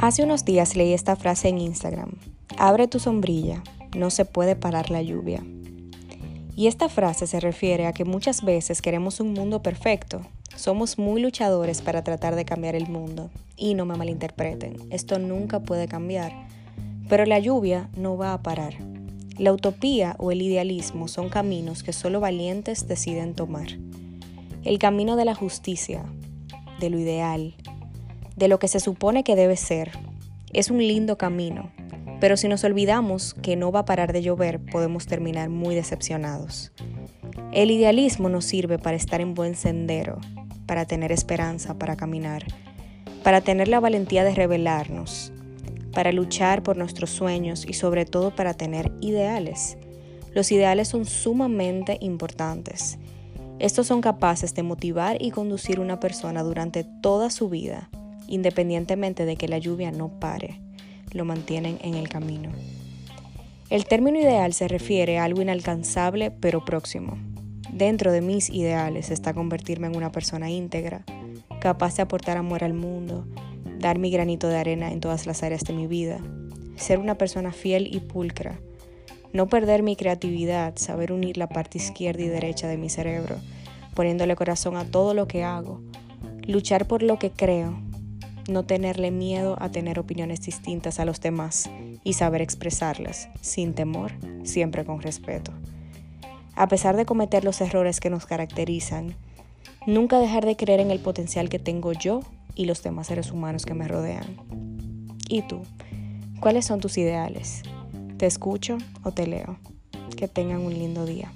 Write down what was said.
Hace unos días leí esta frase en Instagram. Abre tu sombrilla, no se puede parar la lluvia. Y esta frase se refiere a que muchas veces queremos un mundo perfecto. Somos muy luchadores para tratar de cambiar el mundo. Y no me malinterpreten, esto nunca puede cambiar. Pero la lluvia no va a parar. La utopía o el idealismo son caminos que solo valientes deciden tomar. El camino de la justicia, de lo ideal, de lo que se supone que debe ser, es un lindo camino, pero si nos olvidamos que no va a parar de llover, podemos terminar muy decepcionados. El idealismo nos sirve para estar en buen sendero, para tener esperanza, para caminar, para tener la valentía de rebelarnos, para luchar por nuestros sueños y sobre todo para tener ideales. Los ideales son sumamente importantes. Estos son capaces de motivar y conducir una persona durante toda su vida, independientemente de que la lluvia no pare, lo mantienen en el camino. El término ideal se refiere a algo inalcanzable pero próximo. Dentro de mis ideales está convertirme en una persona íntegra, capaz de aportar amor al mundo, dar mi granito de arena en todas las áreas de mi vida, ser una persona fiel y pulcra, no perder mi creatividad, saber unir la parte izquierda y derecha de mi cerebro, poniéndole corazón a todo lo que hago, luchar por lo que creo, no tenerle miedo a tener opiniones distintas a los demás y saber expresarlas sin temor, siempre con respeto. A pesar de cometer los errores que nos caracterizan, nunca dejar de creer en el potencial que tengo yo y los demás seres humanos que me rodean. ¿Y tú? ¿Cuáles son tus ideales? ¿Te escucho o te leo? Que tengan un lindo día.